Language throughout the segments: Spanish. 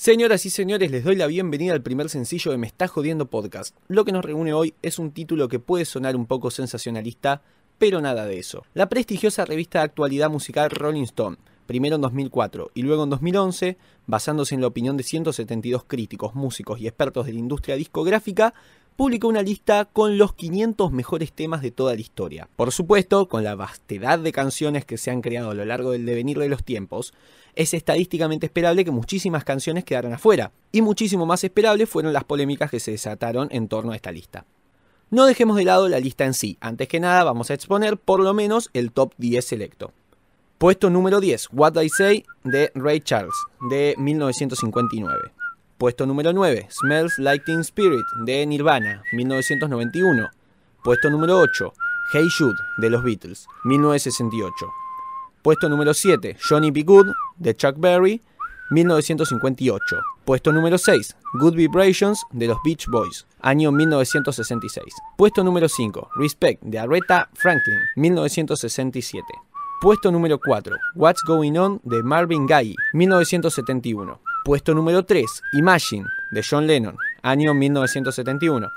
Señoras y señores, les doy la bienvenida al primer sencillo de Me está jodiendo podcast. Lo que nos reúne hoy es un título que puede sonar un poco sensacionalista, pero nada de eso. La prestigiosa revista de actualidad musical Rolling Stone, primero en 2004 y luego en 2011, basándose en la opinión de 172 críticos, músicos y expertos de la industria discográfica, publicó una lista con los 500 mejores temas de toda la historia. Por supuesto, con la vastedad de canciones que se han creado a lo largo del devenir de los tiempos, es estadísticamente esperable que muchísimas canciones quedaran afuera, y muchísimo más esperable fueron las polémicas que se desataron en torno a esta lista. No dejemos de lado la lista en sí, antes que nada vamos a exponer por lo menos el top 10 selecto. Puesto número 10, What I Say de Ray Charles, de 1959. Puesto número 9, Smells Like Teen Spirit de Nirvana, 1991. Puesto número 8, Hey Jude de los Beatles, 1968. Puesto número 7, Johnny B. Good de Chuck Berry, 1958. Puesto número 6, Good Vibrations de los Beach Boys, año 1966. Puesto número 5, Respect de Aretha Franklin, 1967. Puesto número 4, What's Going On de Marvin Gaye, 1971. Puesto número 3, Imagine, de John Lennon, año 1971.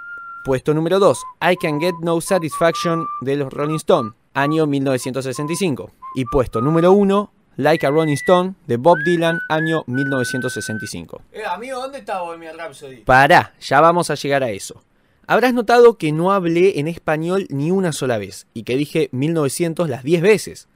Puesto número 2, I Can Get No Satisfaction, de los Rolling Stones, año 1965. Y puesto número 1, Like a Rolling Stone, de Bob Dylan, año 1965. Eh, amigo, ¿dónde está Bohemian Rhapsody? Pará, ya vamos a llegar a eso. Habrás notado que no hablé en español ni una sola vez, y que dije 1900 las 10 veces.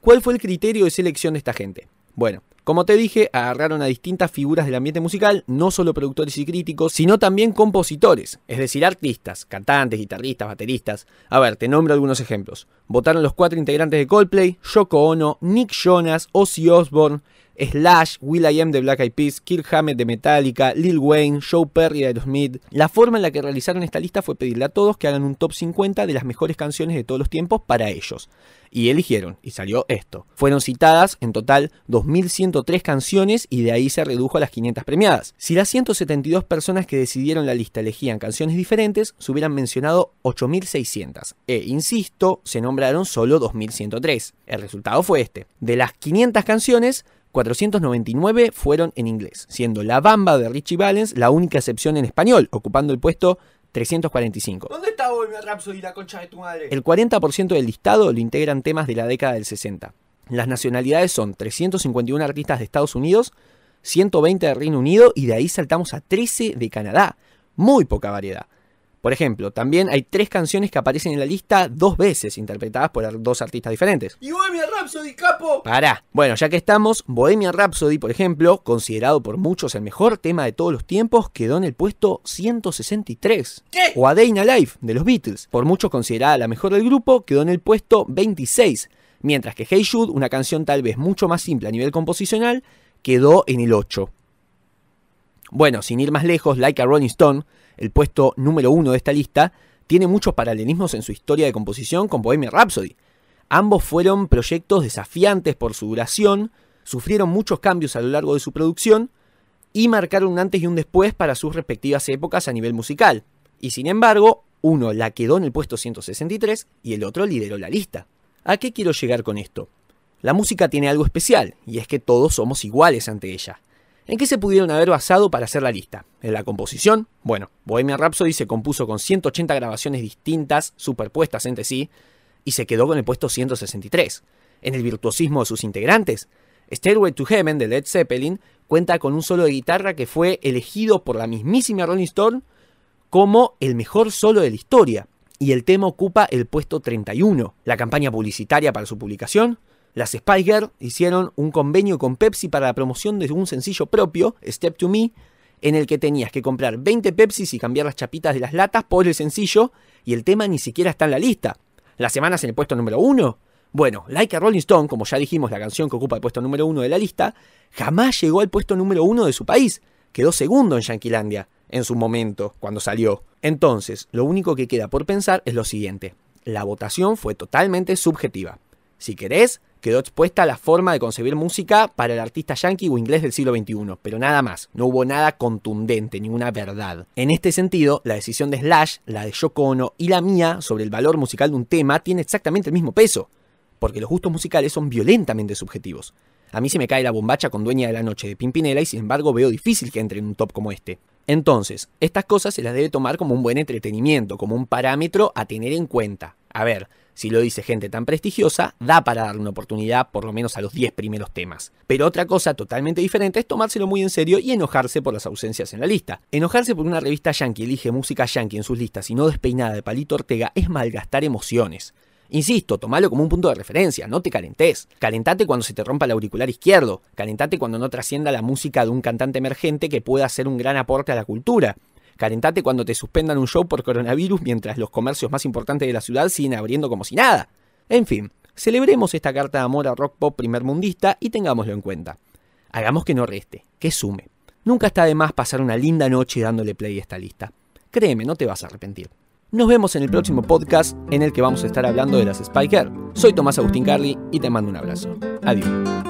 ¿Cuál fue el criterio de selección de esta gente? Bueno, como te dije, agarraron a distintas figuras del ambiente musical, no solo productores y críticos, sino también compositores, es decir, artistas, cantantes, guitarristas, bateristas. A ver, te nombro algunos ejemplos. Votaron los cuatro integrantes de Coldplay, Yoko Ono, Nick Jonas, Ozzy Osbourne, Slash, Will.i.am de Black Eyed Peas, Kirk Hammett de Metallica, Lil Wayne, Joe Perry de Aerosmith. La forma en la que realizaron esta lista fue pedirle a todos que hagan un top 50 de las mejores canciones de todos los tiempos para ellos. Y eligieron, y salió esto. Fueron citadas en total 2.103 canciones y de ahí se redujo a las 500 premiadas. Si las 172 personas que decidieron la lista elegían canciones diferentes, se hubieran mencionado 8.600. E, insisto, se nombraron solo 2.103. El resultado fue este. De las 500 canciones, 499 fueron en inglés, siendo La Bamba de Richie Valens la única excepción en español, ocupando el puesto 345. ¿Dónde está Bohemian Rhapsody, la concha de tu madre? El 40% del listado lo integran temas de la década del 60. Las nacionalidades son 351 artistas de Estados Unidos, 120 de Reino Unido y de ahí saltamos a 13 de Canadá. Muy poca variedad. Por ejemplo, también hay tres canciones que aparecen en la lista dos veces, interpretadas por dos artistas diferentes. ¿Y Bohemian Rhapsody, capo? Pará. Bueno, ya que estamos, Bohemian Rhapsody, por ejemplo, considerado por muchos el mejor tema de todos los tiempos, quedó en el puesto 163. ¿Qué? O A Day in a Life, de los Beatles, por muchos considerada la mejor del grupo, quedó en el puesto 26. Mientras que Hey Jude, una canción tal vez mucho más simple a nivel composicional, quedó en el 8. Bueno, sin ir más lejos, Like a Rolling Stone, el puesto número uno de esta lista, tiene muchos paralelismos en su historia de composición con Bohemian Rhapsody. Ambos fueron proyectos desafiantes por su duración, sufrieron muchos cambios a lo largo de su producción y marcaron un antes y un después para sus respectivas épocas a nivel musical. Y sin embargo, uno la quedó en el puesto 163 y el otro lideró la lista. ¿A qué quiero llegar con esto? La música tiene algo especial, y es que todos somos iguales ante ella. ¿En qué se pudieron haber basado para hacer la lista? ¿En la composición? Bueno, Bohemian Rhapsody se compuso con 180 grabaciones distintas, superpuestas entre sí, y se quedó con el puesto 163. ¿En el virtuosismo de sus integrantes? Stairway to Heaven de Led Zeppelin cuenta con un solo de guitarra que fue elegido por la mismísima Rolling Stone como el mejor solo de la historia, y el tema ocupa el puesto 31. La campaña publicitaria para su publicación las Spice Girls hicieron un convenio con Pepsi para la promoción de un sencillo propio, Step to Me, en el que tenías que comprar 20 Pepsis y cambiar las chapitas de las latas por el sencillo, y el tema ni siquiera está en la lista. ¿Las semanas en el puesto número 1? Bueno, Like a Rolling Stone, como ya dijimos, la canción que ocupa el puesto número 1 de la lista, jamás llegó al puesto número 1 de su país. Quedó segundo en Yanquilandia, en su momento, cuando salió. Entonces, lo único que queda por pensar es lo siguiente. La votación fue totalmente subjetiva. Si querés, quedó expuesta la forma de concebir música para el artista yankee o inglés del siglo XXI, pero nada más, no hubo nada contundente, ninguna verdad. En este sentido, la decisión de Slash, la de Yoko y la mía sobre el valor musical de un tema tiene exactamente el mismo peso, porque los gustos musicales son violentamente subjetivos. A mí se me cae la bombacha con Dueña de la Noche de Pimpinela y sin embargo veo difícil que entre en un top como este. Entonces, estas cosas se las debe tomar como un buen entretenimiento, como un parámetro a tener en cuenta. A ver, si lo dice gente tan prestigiosa, da para darle una oportunidad por lo menos a los 10 primeros temas. Pero otra cosa totalmente diferente es tomárselo muy en serio y enojarse por las ausencias en la lista. Enojarse por una revista yankee elige música yankee en sus listas y no despeinada de Palito Ortega es malgastar emociones. Insisto, tomalo como un punto de referencia, no te calentes. Calentate cuando se te rompa el auricular izquierdo. Calentate cuando no trascienda la música de un cantante emergente que pueda hacer un gran aporte a la cultura. Calentate cuando te suspendan un show por coronavirus mientras los comercios más importantes de la ciudad siguen abriendo como si nada. En fin, celebremos esta carta de amor a rock pop primer mundista y tengámoslo en cuenta. Hagamos que no reste, que sume. Nunca está de más pasar una linda noche dándole play a esta lista. Créeme, no te vas a arrepentir. Nos vemos en el próximo podcast en el que vamos a estar hablando de las Spiker. Soy Tomás Agustín Carly y te mando un abrazo. Adiós.